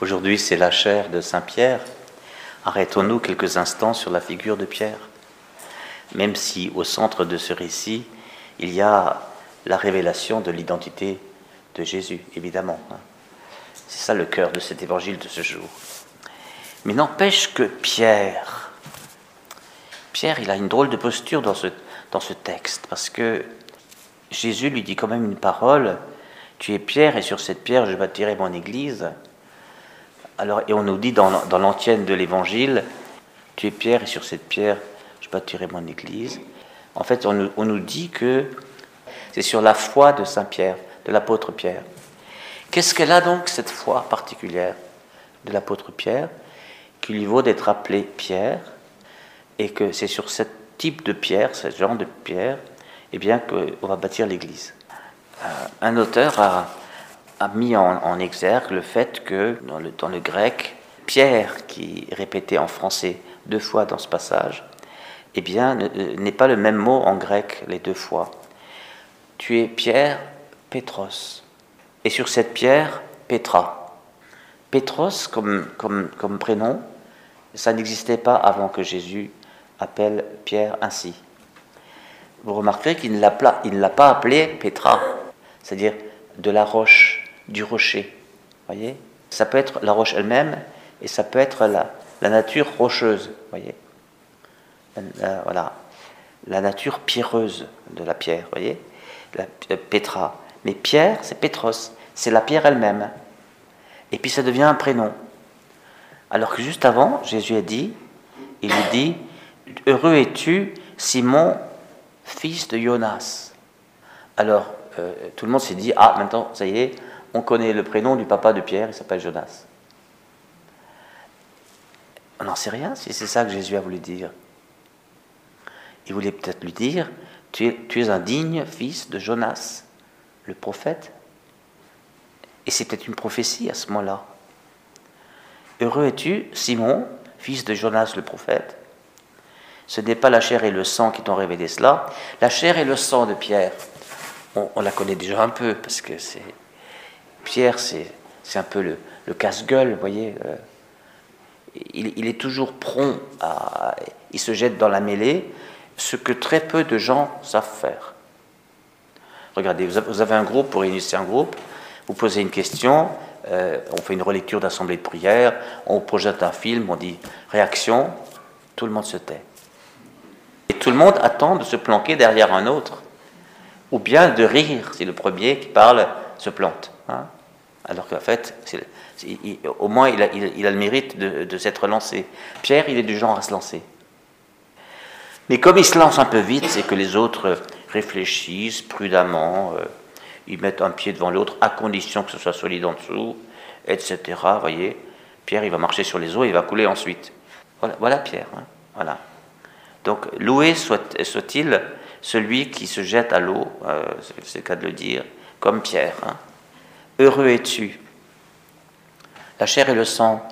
Aujourd'hui, c'est la chair de Saint Pierre. Arrêtons-nous quelques instants sur la figure de Pierre. Même si au centre de ce récit, il y a la révélation de l'identité de Jésus, évidemment. Hein. C'est ça le cœur de cet évangile de ce jour. Mais n'empêche que Pierre, Pierre, il a une drôle de posture dans ce, dans ce texte, parce que Jésus lui dit quand même une parole, tu es Pierre et sur cette pierre je bâtirai mon église. Alors, et on nous dit dans, l'antienne de l'évangile, tu es Pierre et sur cette pierre je bâtirai mon église. En fait, on nous, on nous dit que c'est sur la foi de Saint Pierre, de l'apôtre Pierre. Qu'est-ce qu'elle a donc, cette foi particulière de l'apôtre Pierre, qui lui vaut d'être appelé Pierre, et que c'est sur ce type de pierre, ce genre de pierre, eh bien, qu'on va bâtir l'Église? Euh, un auteur a, mis en, exergue le fait que dans le, dans le grec, Pierre, qui répété en français deux fois dans ce passage, eh bien, n'est pas le même mot en grec les deux fois. Tu es Pierre, Pétros. Et sur cette pierre, Pétra. Pétros comme, comme, comme prénom, ça n'existait pas avant que Jésus appelle Pierre ainsi. Vous remarquerez qu'il ne l'a pas appelé Pétra, c'est-à-dire de la roche, du rocher. Voyez? Ça peut être la roche elle-même et ça peut être la, la nature rocheuse. Voyez? Voilà. La nature pierreuse de la pierre. Voyez? La, euh, Pétra. Mais Pierre, c'est Pétros, c'est la pierre elle-même. Et puis ça devient un prénom. Alors que juste avant, Jésus a dit, il lui dit, Heureux es-tu, Simon, fils de Jonas. Alors, euh, tout le monde s'est dit, ah, maintenant, ça y est, on connaît le prénom du papa de Pierre, il s'appelle Jonas. On n'en sait rien si c'est ça que Jésus a voulu dire. Il voulait peut-être lui dire, tu es, tu es un digne fils de Jonas, le prophète. Et c'était une prophétie à ce moment-là. Heureux es-tu, Simon, fils de Jonas le prophète. Ce n'est pas la chair et le sang qui t'ont révélé cela. La chair et le sang de Pierre, on, la connaît déjà un peu, parce que c'est Pierre, c'est un peu le, le casse-gueule, vous voyez. Euh. il, il, est toujours prompt à. Il se jette dans la mêlée, ce que très peu de gens savent faire. Regardez, vous avez un groupe pour initier un groupe, vous posez une question, euh, on fait une relecture d'assemblée de prière, on projette un film, on dit réaction, tout le monde se tait. Et tout le monde attend de se planquer derrière un autre, ou bien de rire si le premier qui parle se plante. Hein. Alors qu'en fait, au moins il a, le mérite de, s'être lancé. Pierre, il est du genre à se lancer. Mais comme il se lance un peu vite, c'est que les autres réfléchissent prudemment, euh, ils mettent un pied devant l'autre, à condition que ce soit solide en dessous, etc. Voyez, Pierre, il va marcher sur les eaux, il va couler ensuite. Voilà, Pierre. Hein, voilà. Donc, loué soit-il celui qui se jette à l'eau, euh, c'est le cas de le dire, comme Pierre. Hein. Heureux es-tu. La chair et le sang,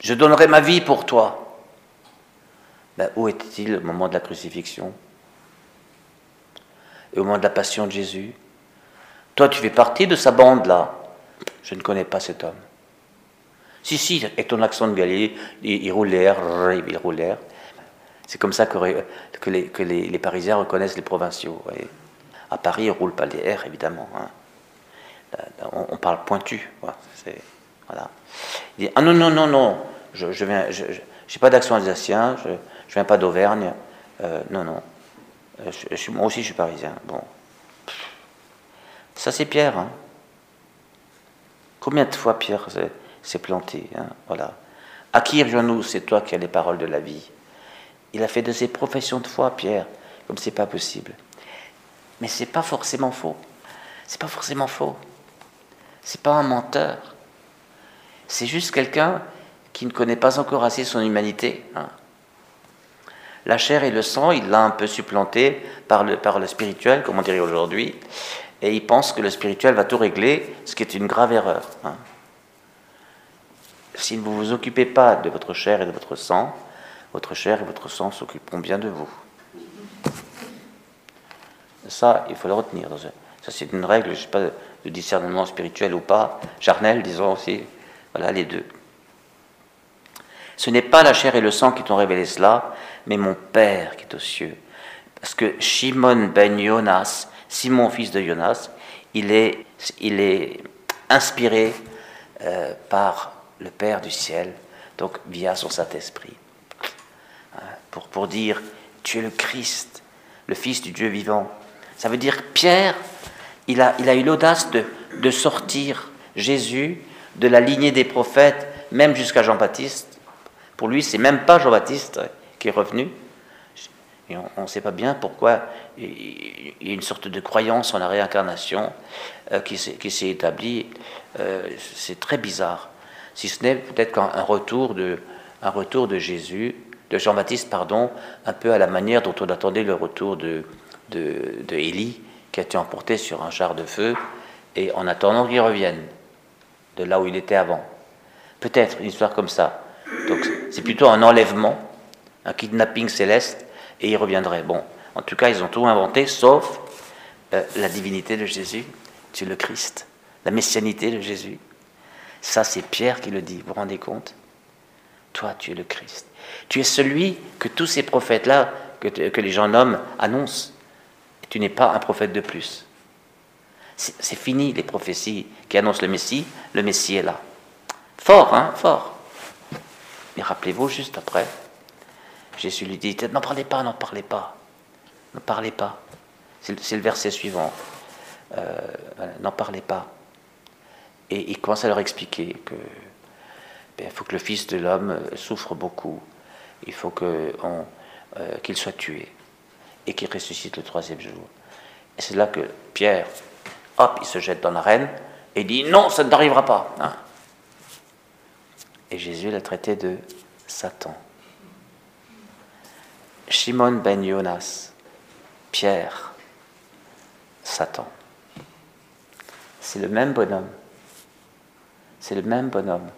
je donnerai ma vie pour toi. Ben, où était-il au moment de la crucifixion? Et au moment de la passion de Jésus? Toi, tu fais partie de sa bande-là. Je ne connais pas cet homme. Si, si, avec ton accent de Galilée, il, roule l'air, il roule l'air. C'est comme ça que, que, les, Parisiens reconnaissent les provinciaux. À Paris, on ne roule pas les airs, évidemment. Hein. On, parle pointu. Voilà. Il dit, ah non, non, non, non, je, je viens, je n'ai pas d'accent alsacien, je, je viens pas d'Auvergne. Euh, non, non. Euh, je, moi aussi, je suis parisien. Bon. Ça, c'est Pierre. Hein. Combien de fois Pierre s'est planté hein, Voilà. À qui nous C'est toi qui as les paroles de la vie? Il a fait de ses professions de foi, Pierre, comme c'est pas possible. Mais c'est pas forcément faux. C'est pas forcément faux. C'est pas un menteur. C'est juste quelqu'un qui ne connaît pas encore assez son humanité. Hein. La chair et le sang, il l'a un peu supplanté par le, par le spirituel, comme on dirait aujourd'hui, et il pense que le spirituel va tout régler, ce qui est une grave erreur. Hein. Si vous ne vous occupez pas de votre chair et de votre sang, votre chair et votre sang s'occuperont bien de vous. Ça, il faut le retenir. Ça, c'est une règle, je sais pas, de discernement spirituel ou pas, charnel, disons aussi. Voilà les deux. Ce n'est pas la chair et le sang qui t'ont révélé cela, mais mon Père qui est aux cieux. Parce que Shimon ben Jonas, Simon fils de Jonas, il est, il est inspiré euh, par le Père du ciel, donc via son Saint-Esprit, hein, pour, pour dire, tu es le Christ, le Fils du Dieu vivant. Ça veut dire Pierre, il a, eu l'audace de, sortir Jésus de la lignée des prophètes, même jusqu'à Jean-Baptiste. Pour lui, c'est même pas Jean-Baptiste qui est revenu. Et on ne sait pas bien pourquoi il y a une sorte de croyance en la réincarnation euh, qui s'est établie. Euh, c'est très bizarre. Si ce n'est peut-être qu'un retour de, Jésus, de Jean-Baptiste, pardon, un peu à la manière dont on attendait le retour de Élie, qui a été emporté sur un char de feu, et en attendant qu'il revienne de là où il était avant. Peut-être une histoire comme ça. Donc c'est plutôt un enlèvement, un kidnapping céleste, et il reviendrait. Bon, en tout cas, ils ont tout inventé, sauf euh, la divinité de Jésus. Tu le Christ, la messianité de Jésus. Ça, c'est Pierre qui le dit. Vous vous rendez compte? Toi, tu es le Christ. Tu es celui que tous ces prophètes-là, que les gens nomment, annoncent. Tu n'es pas un prophète de plus. C'est fini les prophéties qui annoncent le Messie. Le Messie est là. Fort, hein, fort. Mais rappelez-vous, juste après, Jésus lui dit, n'en parlez pas, n'en parlez pas. Ne parlez pas. C'est le verset suivant. Euh, n'en parlez pas. Et il commence à leur expliquer que ben, il faut que le Fils de l'homme souffre beaucoup. Il faut euh, qu'il soit tué et qu'il ressuscite le troisième jour. Et c'est là que Pierre hop, il se jette dans l'arène et dit non, ça ne t'arrivera pas. Hein. Et Jésus l'a traité de Satan. Shimon ben Jonas, Pierre, Satan. C'est le même bonhomme. C'est le même bonhomme.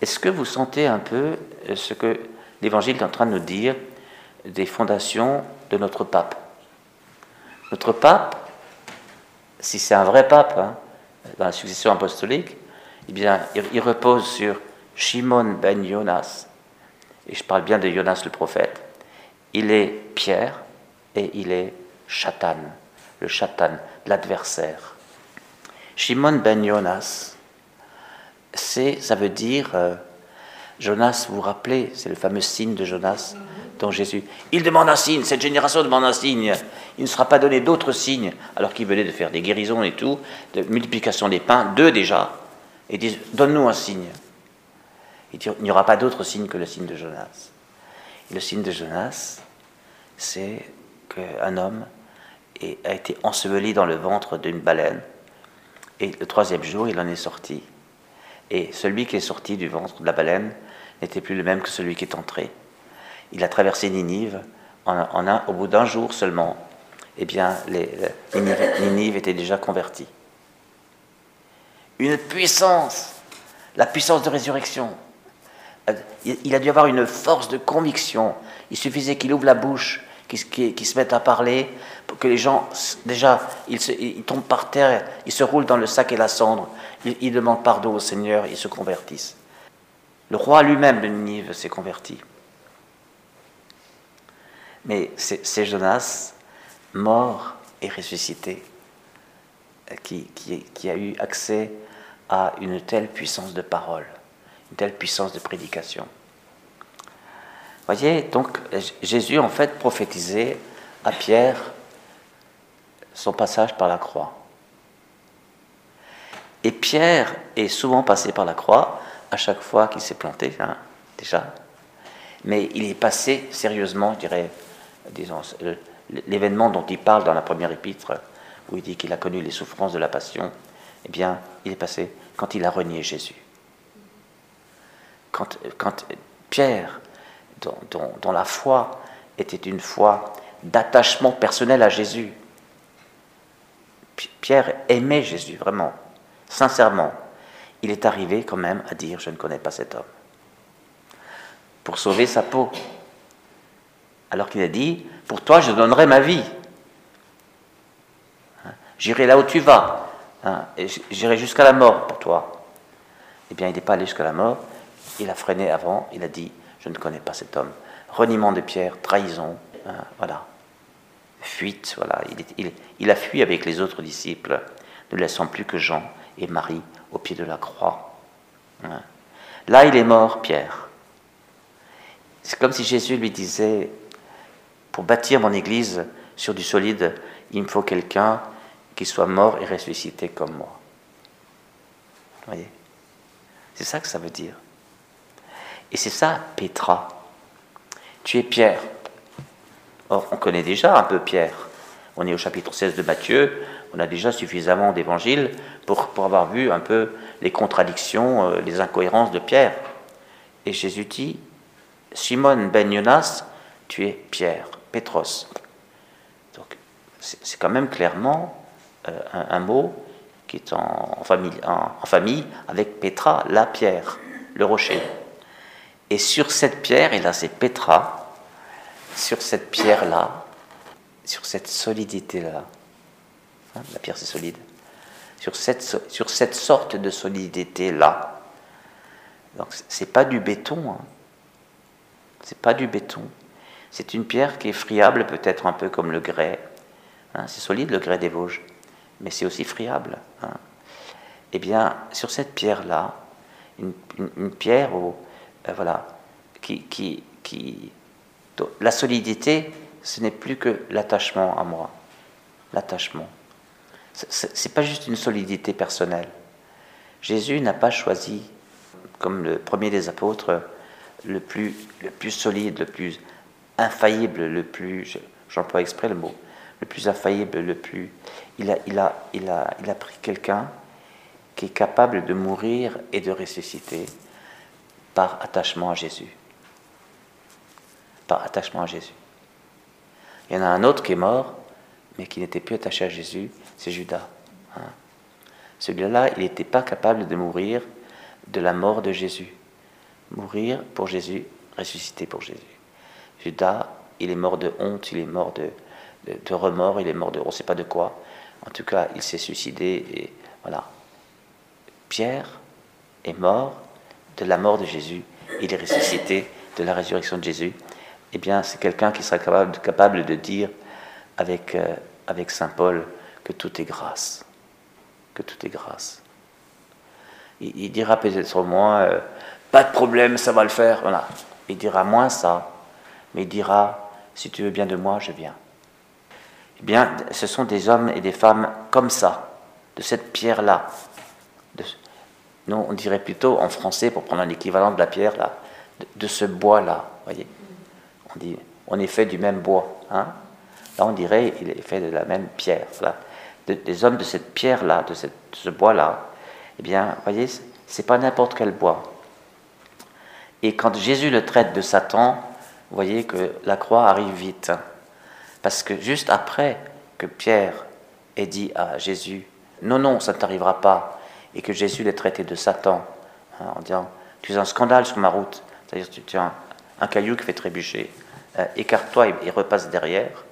Est-ce que vous sentez un peu ce que l'Évangile est en train de nous dire des fondations de notre pape Notre pape, si c'est un vrai pape, hein, dans la succession apostolique, eh bien, il, repose sur Shimon ben Jonas, et je parle bien de Jonas le prophète. Il est Pierre et il est Chatan, le Chatan, l'adversaire. Shimon ben Jonas, c'est, ça veut dire, euh, Jonas, vous vous rappelez, c'est le fameux signe de Jonas dont Jésus. Il demande un signe, cette génération demande un signe. Il ne sera pas donné d'autres signes, alors qu'il venait de faire des guérisons et tout, de multiplication des pains, deux déjà. Et disent Donne-nous un signe. Il dit Il n'y aura pas d'autre signe que le signe de Jonas. Le signe de Jonas, c'est qu'un homme a été enseveli dans le ventre d'une baleine. Et le troisième jour, il en est sorti. Et celui qui est sorti du ventre de la baleine n'était plus le même que celui qui est entré il a traversé Ninive en, un, au bout d'un jour seulement. Eh bien, Ninive, était déjà converti. Une puissance, la puissance de résurrection. Euh, il a dû avoir une force de conviction. Il suffisait qu'il ouvre la bouche, qu'il se mette à parler, pour que les gens, déjà, ils, tombent par terre, ils se roulent dans le sac et la cendre, ils, ils demandent pardon au Seigneur, ils se convertissent. Le roi lui-même de Ninive s'est converti. Mais c'est Jonas, mort et ressuscité, qui, qui, a eu accès à une telle puissance de parole, une telle puissance de prédication. Voyez, donc Jésus en fait prophétisait à Pierre son passage par la croix. Et Pierre est souvent passé par la croix à chaque fois qu'il s'est planté, hein, déjà. Mais il est passé sérieusement, je dirais, disons, l'événement dont il parle dans la première épître, où il dit qu'il a connu les souffrances de la passion, eh bien, il est passé quand il a renié Jésus. Quand, quand Pierre, dont, dont, la foi était une foi d'attachement personnel à Jésus, Pierre aimait Jésus vraiment, sincèrement. Il est arrivé quand même à dire, je ne connais pas cet homme, pour sauver sa peau. Alors qu'il a dit, pour toi je donnerai ma vie. Hein, j'irai là où tu vas. Hein, j'irai jusqu'à la mort pour toi. eh bien, il n'est pas allé jusqu'à la mort. Il a freiné avant, il a dit Je ne connais pas cet homme. Reniement de Pierre, trahison, hein, voilà. Fuite, voilà. Il, a fui avec les autres disciples, ne laissant plus que Jean et Marie au pied de la croix. Là, il est mort, Pierre. C'est comme si Jésus lui disait Pour bâtir mon église sur du solide, il me faut quelqu'un qui soit mort et ressuscité comme moi. Vous voyez? C'est ça que ça veut dire. Et c'est ça, Pétra. Tu es Pierre. Or, on connaît déjà un peu Pierre. On est au chapitre 16 de Matthieu, on a déjà suffisamment d'évangiles pour, avoir vu un peu les contradictions, euh, les incohérences de Pierre. Et Jésus dit, Simon ben Jonas, tu es Pierre, Donc, c'est quand même clairement euh, un, mot qui est en, famille, avec Pétra, la pierre, le rocher. Et sur cette pierre, et là c'est Pétra, sur cette pierre-là, sur cette solidité-là, hein, la pierre c'est solide, sur cette, sur cette sorte de solidité-là, donc c'est pas du béton, hein. c'est pas du béton, c'est une pierre qui est friable peut-être un peu comme le grès, hein. c'est solide le grès des Vosges, mais c'est aussi friable. Hein. Eh bien, sur cette pierre-là, une, pierre où, euh, voilà, qui, qui, qui, la solidité, ce n'est plus que l'attachement à moi. L'attachement. C'est pas juste une solidité personnelle. Jésus n'a pas choisi, comme le premier des apôtres, le plus, le plus solide, le plus infaillible, le plus, j'emploie exprès le mot, le plus infaillible, le plus. Il a, il a, il a, il a pris quelqu'un qui est capable de mourir et de ressusciter par attachement à Jésus. Par attachement à Jésus. Il y en a un autre qui est mort, mais qui n'était plus attaché à Jésus, c'est Judas. Hein. Celui-là, il n'était pas capable de mourir de la mort de Jésus. Mourir pour Jésus, ressusciter pour Jésus. Judas, il est mort de honte, il est mort de, de, remords, il est mort de on ne sait pas de quoi. En tout cas, il s'est suicidé et voilà. Pierre est mort de la mort de Jésus, il est ressuscité de la résurrection de Jésus. Eh bien, c'est quelqu'un qui sera capable, de dire avec, euh, avec Saint Paul que tout est grâce. Que tout est grâce. Il, dira peut-être moins, euh, pas de problème, ça va le faire. Voilà. Il dira moins ça, mais il dira, si tu veux bien de moi, je viens. Eh bien, ce sont des hommes et des femmes comme ça, de cette pierre-là. Non, on dirait plutôt en français, pour prendre un équivalent de la pierre, là, de, ce bois-là. voyez on, dit, on est fait du même bois. Hein là, on dirait il est fait de la même pierre. Là. des hommes de cette pierre-là, de, ce bois-là, eh bien, voyez, c'est pas n'importe quel bois. Et quand Jésus le traite de Satan, vous voyez que la croix arrive vite. Parce que juste après que Pierre ait dit à Jésus, non, non, ça ne t'arrivera pas, et que Jésus l'ait traité de Satan, hein, en disant, tu es un scandale sur ma route, c'est-à-dire tu, es un, caillou qui fait trébucher, euh, écarte-toi et, repasse derrière.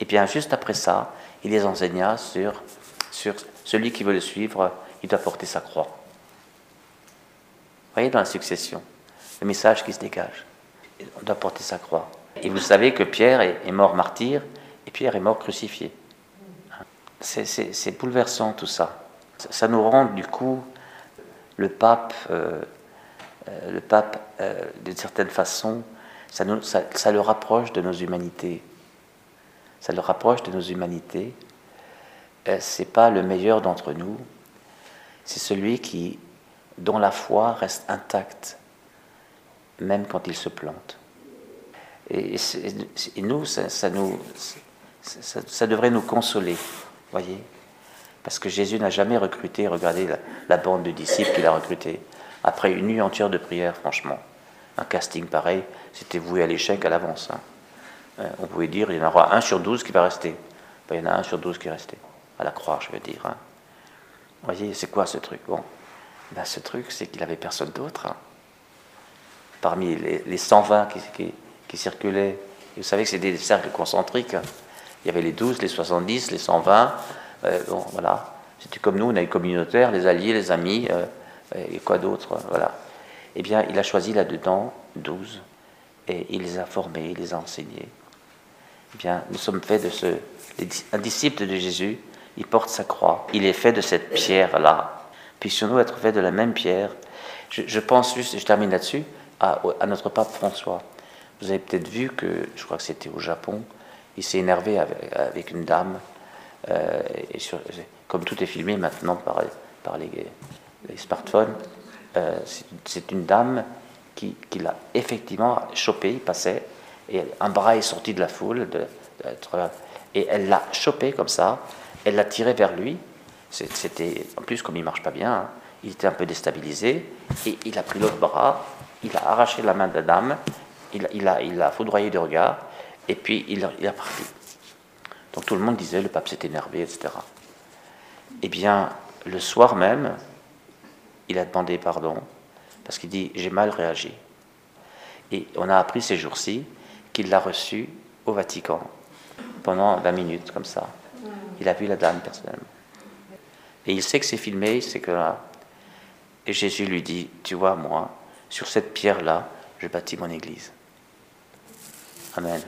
Et bien juste après ça, il les enseigna sur, sur celui qui veut le suivre, il doit porter sa croix. Vous voyez dans la succession, le message qui se dégage. On doit porter sa croix. Et vous savez que Pierre est, mort martyr et Pierre est mort crucifié. C'est bouleversant tout ça. Ça nous rend du coup le pape, euh, euh, le pape euh, d'une certaine façon, ça, le rapproche de nos humanités. Ça le rapproche de nos humanités. c'est pas le meilleur d'entre nous, c'est celui qui, dont la foi reste intacte, même quand il se plante. Et, nous, ça, devrait nous consoler, voyez Parce que Jésus n'a jamais recruté, regardez la, bande de disciples qu'il a recruté, après une nuit entière de prière, franchement. Un casting pareil, c'était voué à l'échec à l'avance. Hein. Euh, on pouvait dire, il y en aura un sur douze qui va rester. Ben, il y en a un sur douze qui est resté. À la croix, je veux dire. Hein. voyez, c'est quoi ce truc? Bon, ben, ce truc, c'est qu'il n'avait personne d'autre. Hein. Parmi les, les 120 qui, circulaient. vous savez que c'est des cercles concentriques. Il y avait les 12, les 70, les 120. Euh, bon, voilà. C'était comme nous, on a les communautaires, les alliés, les amis. Euh, et quoi d'autre, voilà. Eh bien, il a choisi là-dedans douze, et il les a formés, il les a enseignés. Eh bien, nous sommes faits de ce... Un disciple de Jésus, il porte sa croix, il est fait de cette pierre-là. Puissions-nous être faits de la même pierre? Je, pense juste, je termine là-dessus, à, notre pape François. Vous avez peut-être vu que, je crois que c'était au Japon, il s'est énervé avec, une dame, euh, et comme tout est filmé maintenant par, les, smartphones, euh, c'est une dame qui, l'a effectivement chopé, il passait, et un bras est sorti de la foule, de, et elle l'a chopé comme ça, elle l'a tiré vers lui. C'était, en plus, comme il marche pas bien, hein, il était un peu déstabilisé, et il a pris l'autre bras, il a arraché la main de la dame, il, il, a, il a foudroyé du regard, et puis il, il a parti. Donc tout le monde disait, le pape s'est énervé, etc. Eh bien, le soir même, il a demandé pardon parce qu'il dit j'ai mal réagi. Et on a appris ces jours-ci qu'il l'a reçu au Vatican pendant 20 minutes comme ça. Il a vu la dame personnellement. Et il sait que c'est filmé, il sait que là. Et Jésus lui dit Tu vois, moi, sur cette pierre-là, je bâtis mon église. Amen.